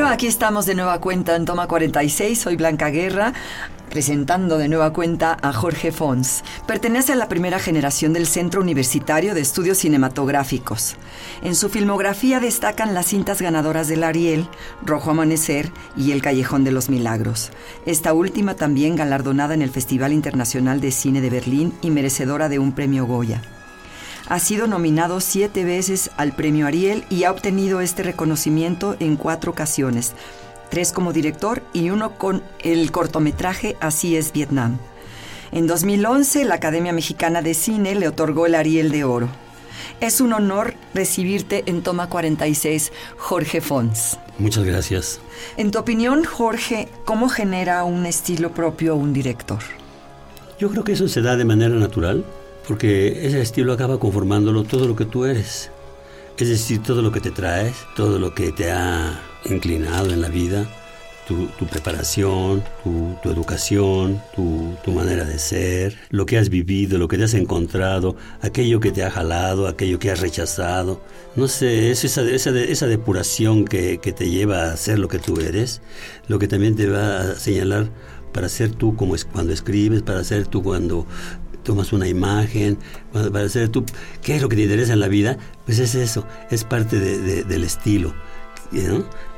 Bueno, aquí estamos de nueva cuenta en Toma 46. Soy Blanca Guerra, presentando de nueva cuenta a Jorge Fons. Pertenece a la primera generación del Centro Universitario de Estudios Cinematográficos. En su filmografía destacan las cintas ganadoras del Ariel, Rojo Amanecer y El Callejón de los Milagros. Esta última también galardonada en el Festival Internacional de Cine de Berlín y merecedora de un premio Goya. Ha sido nominado siete veces al premio Ariel y ha obtenido este reconocimiento en cuatro ocasiones, tres como director y uno con el cortometraje Así es Vietnam. En 2011, la Academia Mexicana de Cine le otorgó el Ariel de Oro. Es un honor recibirte en Toma 46, Jorge Fons. Muchas gracias. En tu opinión, Jorge, ¿cómo genera un estilo propio un director? Yo creo que eso se da de manera natural porque ese estilo acaba conformándolo todo lo que tú eres. Es decir, todo lo que te traes, todo lo que te ha inclinado en la vida, tu, preparación, tu, educación, tu, manera de ser, lo que has vivido, lo que te has encontrado, aquello que te ha jalado, aquello que has rechazado. No sé, es esa, depuración que, que te lleva a ser lo que tú eres, lo que también te va a señalar para ser tú como es cuando escribes, para ser tú cuando tomas una imagen, para hacer tú, ¿qué es lo que te interesa en la vida? Pues es eso, es parte del estilo.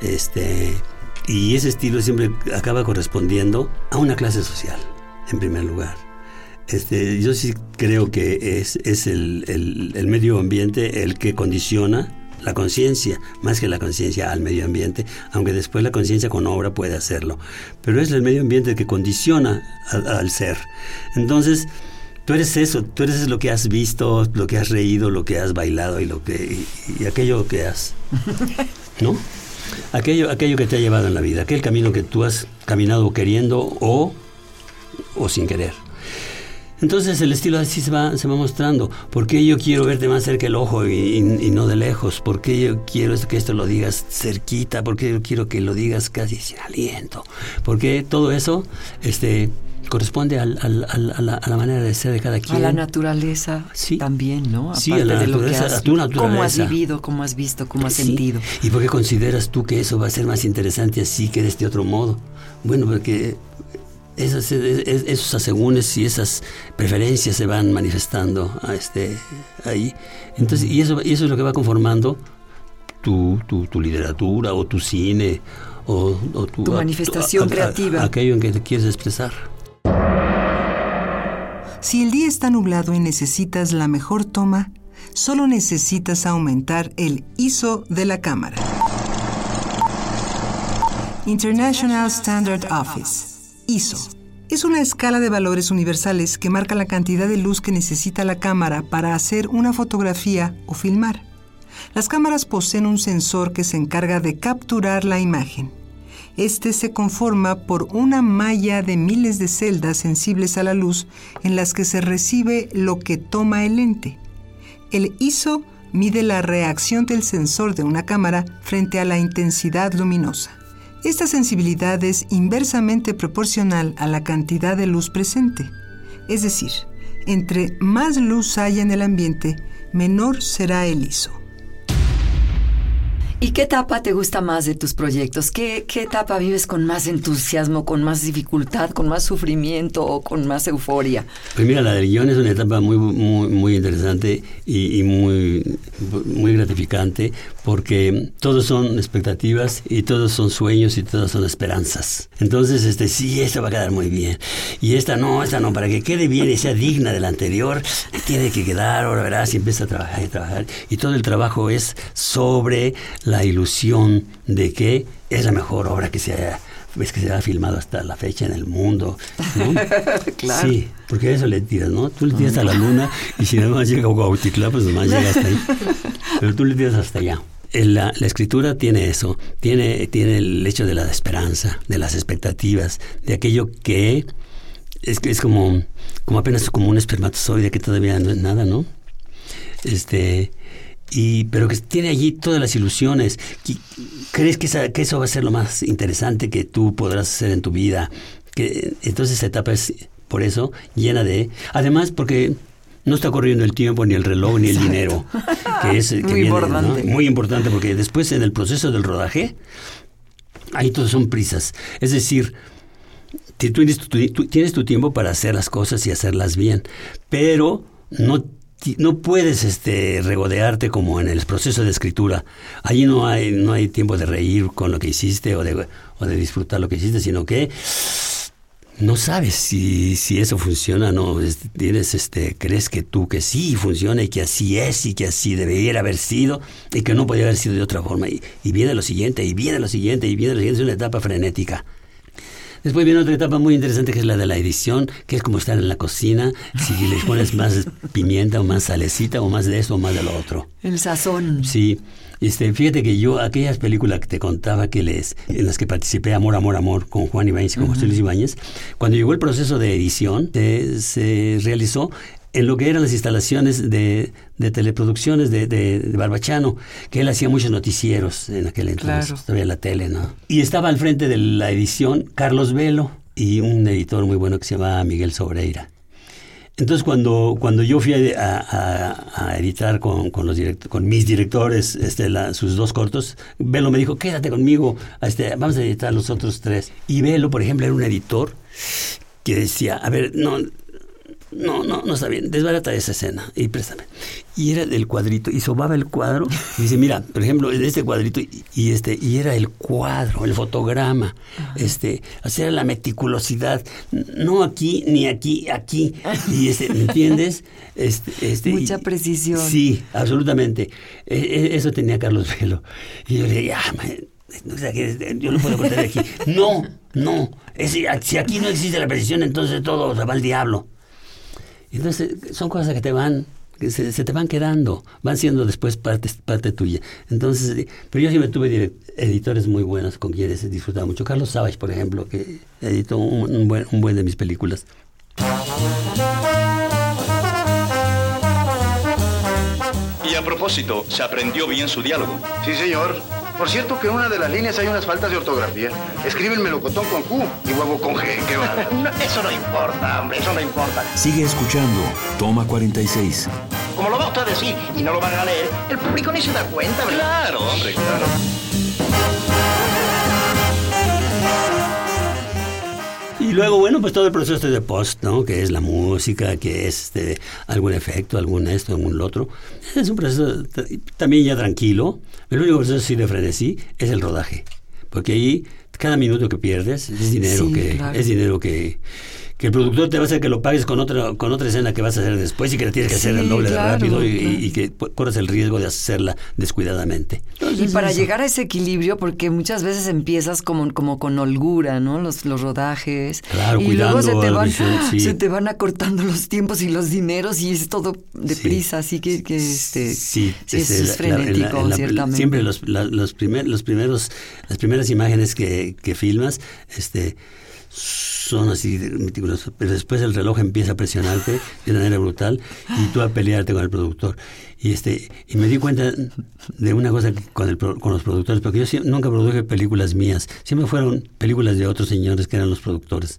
Este, y ese estilo siempre acaba correspondiendo a una clase social, en primer lugar. Este, yo sí creo que es, es el, el, medio ambiente el que condiciona la conciencia, más que la conciencia al medio ambiente, aunque después la conciencia con obra puede hacerlo. Pero es el medio ambiente el que condiciona al ser. Entonces, Tú eres eso, tú eres lo que has visto, lo que has reído, lo que has bailado y lo que y, aquello que has, ¿no? Aquello, aquello que te ha llevado en la vida, aquel camino que tú has caminado queriendo o, o sin querer. Entonces el estilo así se va, se va mostrando. ¿Por qué yo quiero verte más cerca el ojo y, y, no de lejos? ¿Por qué yo quiero que esto lo digas cerquita? ¿Por qué yo quiero que lo digas casi sin aliento? Porque todo eso este, corresponde al, al, a, la, a, la, manera de ser de cada quien. A la naturaleza sí. también, ¿no? Aparte a la naturaleza, has, a tu naturaleza. Cómo has vivido, cómo has visto, cómo has sí. sentido. ¿Y por qué consideras tú que eso va a ser más interesante así que de este otro modo? Bueno, porque esas, esos asegúnes y esas preferencias se van manifestando a este, ahí. Entonces, y eso, y eso es lo que va conformando tu, tu, tu literatura o tu cine o, o tu, tu, manifestación a, a, creativa. aquello en que te quieres expresar. Si el día está nublado y necesitas la mejor toma, solo necesitas aumentar el ISO de la cámara. International Standard Office, ISO. Es una escala de valores universales que marca la cantidad de luz que necesita la cámara para hacer una fotografía o filmar. Las cámaras poseen un sensor que se encarga de capturar la imagen. Este se conforma por una malla de miles de celdas sensibles a la luz en las que se recibe lo que toma el lente. El ISO mide la reacción del sensor de una cámara frente a la intensidad luminosa. Esta sensibilidad es inversamente proporcional a la cantidad de luz presente. Es decir, entre más luz haya en el ambiente, menor será el ISO. ¿Y qué etapa te gusta más de tus proyectos? ¿Qué, ¿Qué, etapa vives con más entusiasmo, con más dificultad, con más sufrimiento o con más euforia? Pues mira, la del guion es una etapa muy, muy, muy interesante y, y, muy, muy gratificante porque todos son expectativas y todos son sueños y todos son esperanzas. Entonces, este sí, esta va a quedar muy bien. Y esta no, esta no, para que quede bien y sea digna de la anterior, tiene que quedar, ahora verás, y empieza a trabajar y trabajar. Y todo el trabajo es sobre la ilusión de que es la mejor obra que se haya ves que se ha filmado hasta la fecha en el mundo. ¿no? claro. Sí, porque eso le tiras, ¿no? Tú le tiras a la luna y si nada más llega a Cuautitlán, pues nada más llega hasta ahí. Pero tú le tiras hasta allá. La, la, escritura tiene eso, tiene, tiene el hecho de la esperanza, de las expectativas, de aquello que es, es como, como apenas como un espermatozoide que todavía no es nada, ¿no? Este, y, pero que tiene allí todas las ilusiones. ¿Crees que, esa, que eso va a ser lo más interesante que tú podrás hacer en tu vida? Que, entonces esa etapa es, por eso, llena de... Además, porque no está corriendo el tiempo, ni el reloj, ni el dinero. Que es, que Muy viene, importante. ¿no? Muy importante, porque después en el proceso del rodaje, ahí todos son prisas. Es decir, tú tienes tu, tú tienes tu tiempo para hacer las cosas y hacerlas bien, pero no no puedes este, regodearte como en el proceso de escritura. Allí no hay, no hay tiempo de reír con lo que hiciste o de, o de disfrutar lo que hiciste, sino que no sabes si, si eso funciona, no tienes este crees que tú que sí funciona y que así es y que así debería haber sido y que no podía haber sido de otra forma y, y viene lo siguiente y viene lo siguiente y viene lo siguiente es una etapa frenética. Después viene otra etapa muy interesante que es la de la edición, que es como estar en la cocina, si le pones más pimienta o más salecita o más de esto o más de lo otro. El sazón. Sí. Este, fíjate que yo, aquellas películas que te contaba que les, en las que participé, Amor, Amor, Amor, con Juan Ibáñez y con uh -huh. José Luis Ibáñez, cuando llegó el proceso de edición, se, se realizó en lo que eran las instalaciones de, de teleproducciones de, de, de, Barbachano, que él hacía muchos noticieros en aquel entonces, Claro. todavía la tele, ¿no? Y estaba al frente de la edición Carlos Velo y un editor muy bueno que se llamaba Miguel Sobreira. Entonces, cuando, cuando yo fui a, a, a editar con, con, los direct, con mis directores este, la, sus dos cortos, Velo me dijo, quédate conmigo, este, vamos a editar los otros tres. Y Velo, por ejemplo, era un editor que decía, a ver, no, no, no, no está bien, desbarata esa escena y préstame. Y era el cuadrito, y sobaba el cuadro, y dice, mira, por ejemplo, este cuadrito, y, y este, y era el cuadro, el fotograma, Ajá. este, sea, la meticulosidad, no aquí, ni aquí, aquí, y este, ¿me entiendes? Este, este, Mucha y, precisión. Sí, absolutamente. E, e, eso tenía Carlos Velo. Y yo le dije, ah, man, yo no puedo cortar de aquí. No, no, es, si aquí no existe la precisión, entonces todo se va al diablo. Entonces, son cosas que te van, que se, se, te van quedando, van siendo después parte, parte tuya. Entonces, pero yo siempre tuve editores muy buenos con quienes he disfrutado mucho. Carlos Savage, por ejemplo, que editó un, un, buen, un buen de mis películas. Y a propósito, ¿se aprendió bien su diálogo? Sí, señor. Por cierto que en una de las líneas hay unas faltas de ortografía. Escribe el melocotón con Q y huevo con G. ¿Qué va? no, eso no importa, hombre, eso no importa. Sigue escuchando. Toma 46. Como lo va usted a decir y no lo van a leer, el público ni se da cuenta, ¿verdad? Claro, hombre, claro. Y luego, bueno, pues todo el proceso de post, ¿no? Que es la música, que es este, algún efecto, algún esto, algún lo otro. Es un proceso también ya tranquilo. El único proceso sí de frenesí es el rodaje. Porque ahí cada minuto que pierdes es dinero Sí, que claro. es dinero que, que el productor te va a hacer que lo pagues con otra con otra escena que vas a hacer después y que la tienes que hacer Sí, el doble claro, de rápido y, claro. y que corres el riesgo de hacerla descuidadamente. Y para eso. llegar a ese equilibrio, porque muchas veces empiezas como, como con holgura, ¿no? Los, los rodajes. Claro, y luego se te, van, visión, sí. se te van acortando los tiempos y los dineros y es todo deprisa, así que, que este, Sí, sí, es, la- frenético, en la- ciertamente. Siempre los, la- los, primer- los primeros, las primeras imágenes que, que filmas, este, son así meticulosas, pero después el reloj empieza a presionarte de manera brutal y tú a pelearte con el productor. Y este, y me di cuenta de una cosa con, el, con los productores, porque yo sie- nunca produje películas mías, siempre fueron películas de otros señores que eran los productores.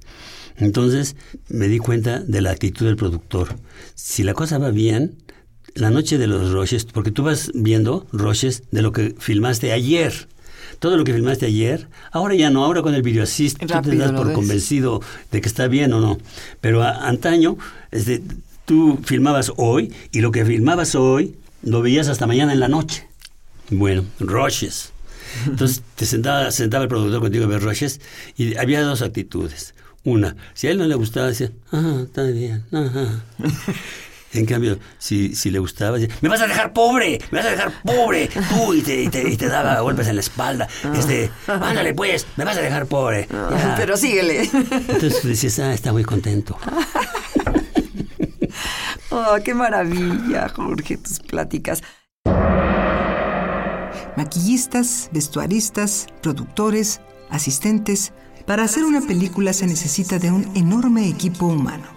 Entonces me di cuenta de la actitud del productor. Si la cosa va bien, la noche de los roches, porque tú vas viendo roches de lo que filmaste ayer. Todo lo que filmaste ayer, ahora ya no, ahora con el video assist tú te das por ves. convencido de que está bien o no. Pero a- antaño, este, tú filmabas hoy y lo que filmabas hoy lo veías hasta mañana en la noche. Bueno, rushes. Entonces te sentaba, sentaba el productor contigo a ver rushes y había dos actitudes. Una, si a él no le gustaba, decía, ah, está bien, ajá. En cambio, si, si le gustaba, decía, me vas a dejar pobre, me vas a dejar pobre, tú, y te, y te, y te daba golpes en la espalda. Este, ándale pues, me vas a dejar pobre. Ya. Pero síguele. Entonces decías, ah, está muy contento. Oh, qué maravilla, Jorge, tus pláticas. Maquillistas, vestuaristas, productores, asistentes. Para hacer una película se necesita de un enorme equipo humano.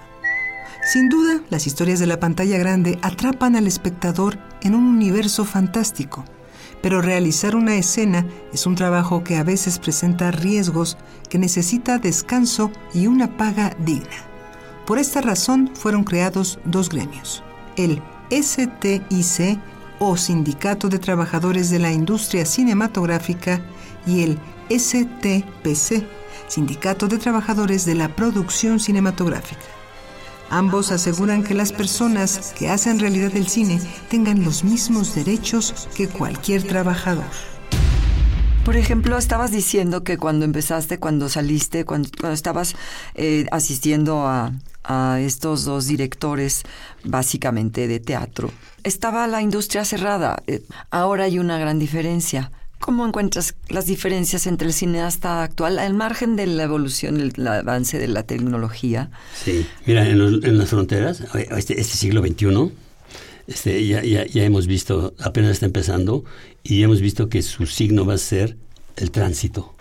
Sin duda, las historias de la pantalla grande atrapan al espectador en un universo fantástico, pero realizar una escena es un trabajo que a veces presenta riesgos que necesita descanso y una paga digna. Por esta razón fueron creados dos gremios, el STIC o Sindicato de Trabajadores de la Industria Cinematográfica y el STPC, Sindicato de Trabajadores de la Producción Cinematográfica. Ambos aseguran que las personas que hacen realidad el cine tengan los mismos derechos que cualquier trabajador. Por ejemplo, estabas diciendo que cuando empezaste, cuando saliste, cuando, estabas eh, asistiendo a, a estos dos directores, básicamente de teatro, estaba la industria cerrada. Eh, ahora hay una gran diferencia. ¿Cómo encuentras las diferencias entre el cineasta actual, al margen de la evolución, el, avance de la tecnología? Sí, mira, en, las fronteras, este, este siglo XXI, este, ya, ya, ya hemos visto, apenas está empezando, y hemos visto que su signo va a ser el tránsito.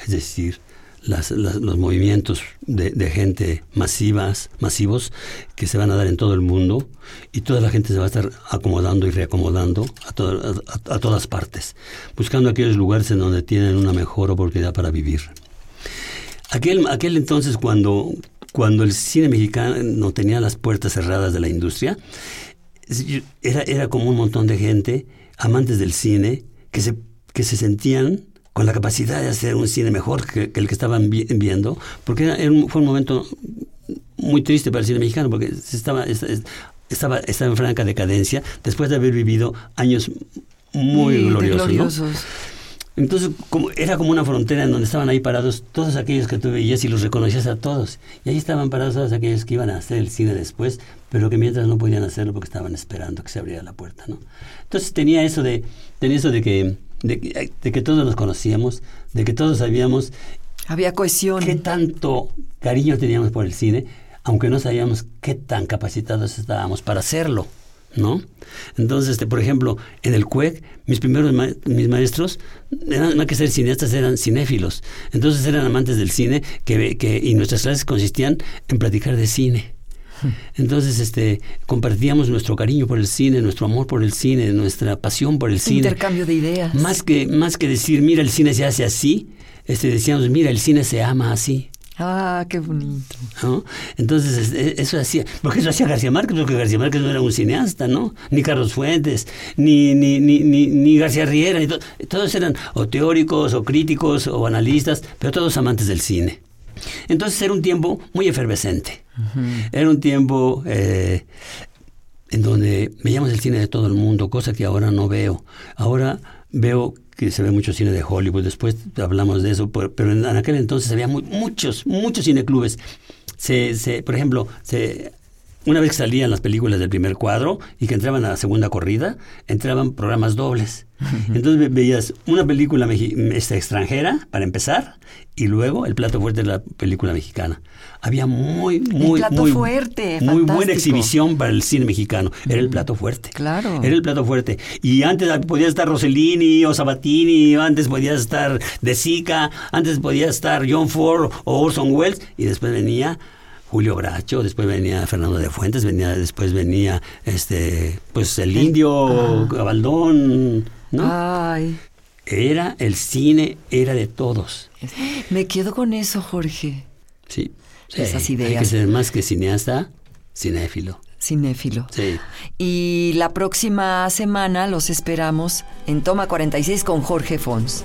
Es decir, las- las- los movimientos de, gente masivas, masivos que se van a dar en todo el mundo y toda la gente se va a estar acomodando y reacomodando a, to- a- a todas partes, buscando aquellos lugares en donde tienen una mejor oportunidad para vivir. Aquel, aquel entonces cuando, cuando el cine mexicano no tenía las puertas cerradas de la industria, era, era como un montón de gente, amantes del cine, que se, que se sentían con la capacidad de hacer un cine mejor que, que el que estaban vi- viendo, porque era- era un- fue un momento muy triste para el cine mexicano, porque se estaba, es- es- estaba, estaba en franca decadencia después de haber vivido años muy gloriosos. Entonces como, era como una frontera en donde estaban ahí parados todos aquellos que tú veías y los reconocías a todos. Y ahí estaban parados todos aquellos que iban a hacer el cine después, pero que mientras no podían hacerlo porque estaban esperando que se abriera la puerta. ¿no? Entonces tenía eso de, tenía eso de que, de, que- de que todos nos conocíamos, de que todos sabíamos Había cohesión. qué tanto cariño teníamos por el cine, aunque no sabíamos qué tan capacitados estábamos para hacerlo, ¿no? Entonces, este, por ejemplo, en el CUEC, mis primeros ma- mis maestros, eran, más que ser cineastas, eran cinéfilos. Entonces eran amantes del cine que, que, y nuestras clases consistían en platicar de cine. Entonces, este, compartíamos nuestro cariño por el cine, nuestro amor por el cine, nuestra pasión por el cine. Intercambio de ideas. Más que, más que decir, mira, el cine se hace así, este, decíamos, mira, el cine se ama así. Ah, qué bonito. ¿no? Entonces, es- es- eso hacía, porque eso hacía García Márquez, porque García Márquez no era un cineasta, ¿no? Ni Carlos Fuentes, ni, ni, ni, ni, ni García Riera, todos eran o teóricos, o críticos, o analistas, pero todos amantes del cine. Entonces era un tiempo muy efervescente. Era un tiempo eh, en donde veíamos el cine de todo el mundo, cosa que ahora no veo. Ahora veo que se ve mucho cine de Hollywood, después hablamos de eso, pero en, aquel entonces había mu- muchos, muchos cineclubes. Se, se, por ejemplo, se, una vez que salían las películas del primer cuadro y que entraban a la segunda corrida, entraban programas dobles. Entonces ve- veías una película esta, extranjera, para empezar, y luego el plato fuerte de la película mexicana. Había muy, muy, plato muy, fuerte, muy buena exhibición para el cine mexicano. Era el plato fuerte. Claro. Era el plato fuerte. Y antes podía estar Rossellini o Sabatini, antes podía estar De Sica, antes podía estar John Ford o Orson Welles, y después venía Julio Bracho, después venía Fernando de Fuentes, venía, después venía este, pues el indio Gabaldón, ¿no? Ay, Era el cine, era de todos. me quedo con eso, Jorge. Sí. sí. Esas Hay que ideas. ser más que cineasta, cinéfilo. cinéfilo. Sí. Y la próxima semana los esperamos en Toma 46 con Jorge Fons.